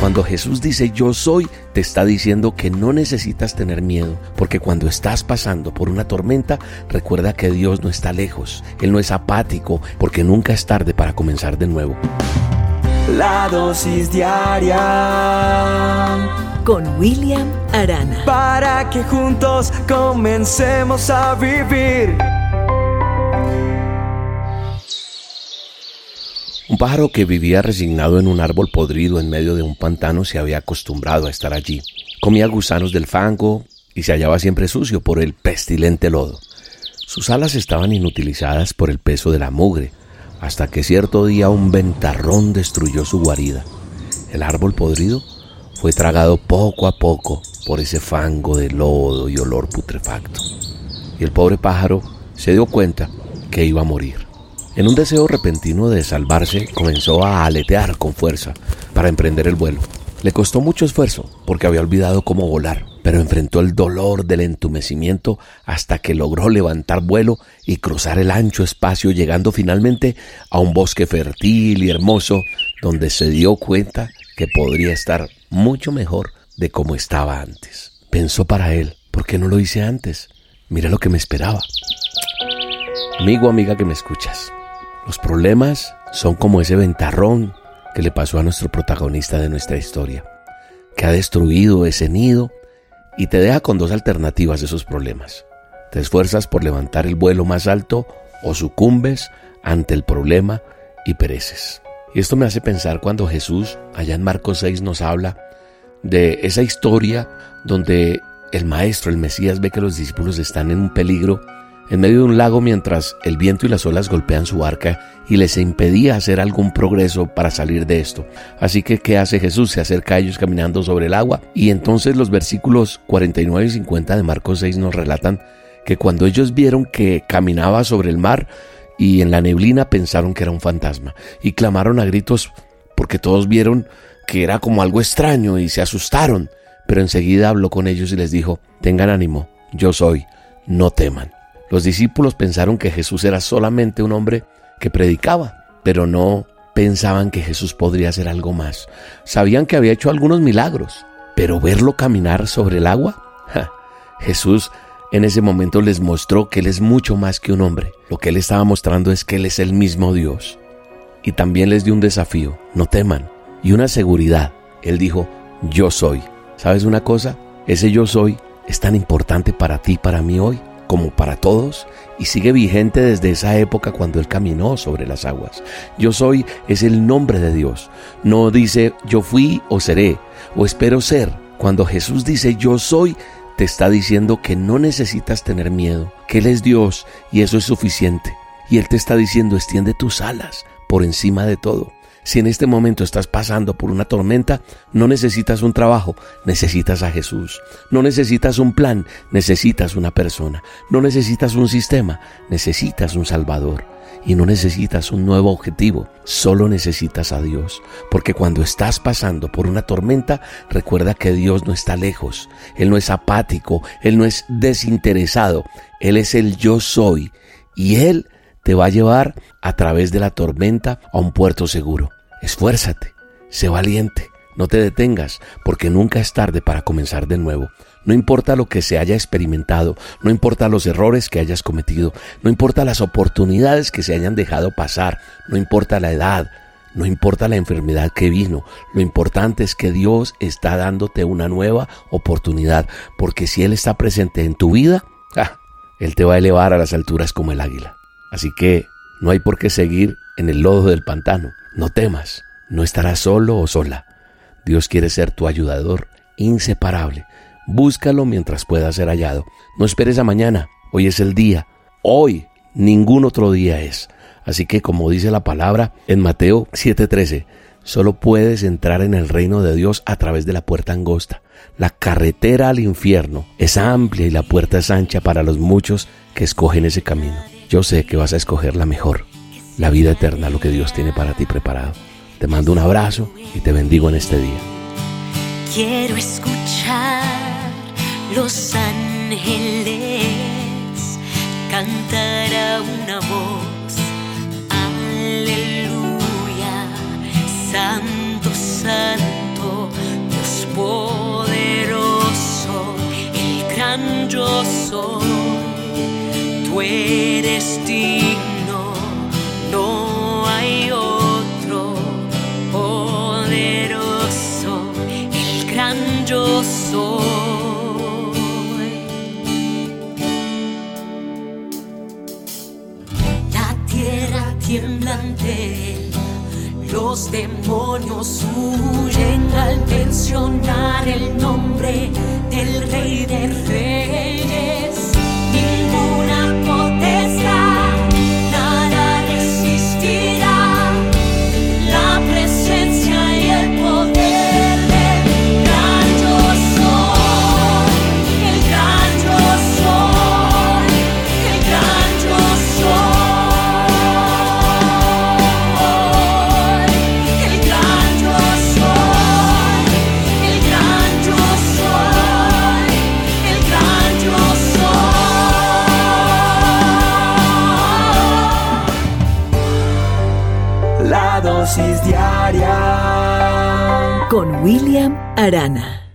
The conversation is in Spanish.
Cuando Jesús dice yo soy, te está diciendo que no necesitas tener miedo, porque cuando estás pasando por una tormenta, recuerda que Dios no está lejos, Él no es apático, porque nunca es tarde para comenzar de nuevo. La dosis diaria con William Arana. Para que juntos comencemos a vivir. Un pájaro que vivía resignado en un árbol podrido en medio de un pantano se había acostumbrado a estar allí. Comía gusanos del fango y se hallaba siempre sucio por el pestilente lodo. Sus alas estaban inutilizadas por el peso de la mugre, hasta que cierto día un ventarrón destruyó su guarida. El árbol podrido fue tragado poco a poco por ese fango de lodo y olor putrefacto. Y el pobre pájaro se dio cuenta que iba a morir. En un deseo repentino de salvarse, comenzó a aletear con fuerza para emprender el vuelo. Le costó mucho esfuerzo porque había olvidado cómo volar, pero enfrentó el dolor del entumecimiento hasta que logró levantar vuelo y cruzar el ancho espacio llegando finalmente a un bosque fértil y hermoso donde se dio cuenta que podría estar mucho mejor de como estaba antes. Pensó para él, ¿por qué no lo hice antes? Mira lo que me esperaba. Amigo, amiga que me escuchas, los problemas son como ese ventarrón que le pasó a nuestro protagonista de nuestra historia, que ha destruido ese nido y te deja con dos alternativas de esos problemas. Te esfuerzas por levantar el vuelo más alto o sucumbes ante el problema y pereces. Y esto me hace pensar cuando Jesús, allá en Marcos 6, nos habla de esa historia donde el Maestro, el Mesías, ve que los discípulos están en un peligro en medio de un lago mientras el viento y las olas golpean su barca y les impedía hacer algún progreso para salir de esto. Así que, ¿qué hace Jesús? Se acerca a ellos caminando sobre el agua y entonces los versículos 49 y 50 de Marcos 6 nos relatan que cuando ellos vieron que caminaba sobre el mar y en la neblina pensaron que era un fantasma y clamaron a gritos porque todos vieron que era como algo extraño y se asustaron. Pero enseguida habló con ellos y les dijo, tengan ánimo, yo soy, no teman. Los discípulos pensaron que Jesús era solamente un hombre que predicaba, pero no pensaban que Jesús podría hacer algo más. Sabían que había hecho algunos milagros, pero verlo caminar sobre el agua, Jesús en ese momento les mostró que Él es mucho más que un hombre. Lo que Él estaba mostrando es que Él es el mismo Dios. Y también les dio un desafío, no teman, y una seguridad. Él dijo, yo soy. ¿Sabes una cosa? Ese yo soy es tan importante para ti, para mí hoy como para todos y sigue vigente desde esa época cuando Él caminó sobre las aguas. Yo soy es el nombre de Dios. No dice yo fui o seré o espero ser. Cuando Jesús dice yo soy, te está diciendo que no necesitas tener miedo, que Él es Dios y eso es suficiente. Y Él te está diciendo extiende tus alas por encima de todo. Si en este momento estás pasando por una tormenta, no necesitas un trabajo, necesitas a Jesús. No necesitas un plan, necesitas una persona. No necesitas un sistema, necesitas un Salvador. Y no necesitas un nuevo objetivo, solo necesitas a Dios. Porque cuando estás pasando por una tormenta, recuerda que Dios no está lejos. Él no es apático, Él no es desinteresado. Él es el yo soy. Y Él te va a llevar a través de la tormenta a un puerto seguro. Esfuérzate, sé valiente, no te detengas, porque nunca es tarde para comenzar de nuevo. No importa lo que se haya experimentado, no importa los errores que hayas cometido, no importa las oportunidades que se hayan dejado pasar, no importa la edad, no importa la enfermedad que vino, lo importante es que Dios está dándote una nueva oportunidad, porque si Él está presente en tu vida, ah, Él te va a elevar a las alturas como el águila. Así que no hay por qué seguir en el lodo del pantano. No temas, no estarás solo o sola. Dios quiere ser tu ayudador inseparable. Búscalo mientras pueda ser hallado. No esperes a mañana. Hoy es el día. Hoy ningún otro día es. Así que como dice la palabra en Mateo 7:13, solo puedes entrar en el reino de Dios a través de la puerta angosta. La carretera al infierno es amplia y la puerta es ancha para los muchos que escogen ese camino. Yo sé que vas a escoger la mejor la vida eterna, lo que Dios tiene para ti preparado. Te mando un abrazo y te bendigo en este día. Quiero escuchar los ángeles cantar a una voz. Eres digno, no hay otro poderoso, el gran yo soy. La tierra tiembla ante él, los demonios huyen al mencionar el nombre del Rey de Con William Arana.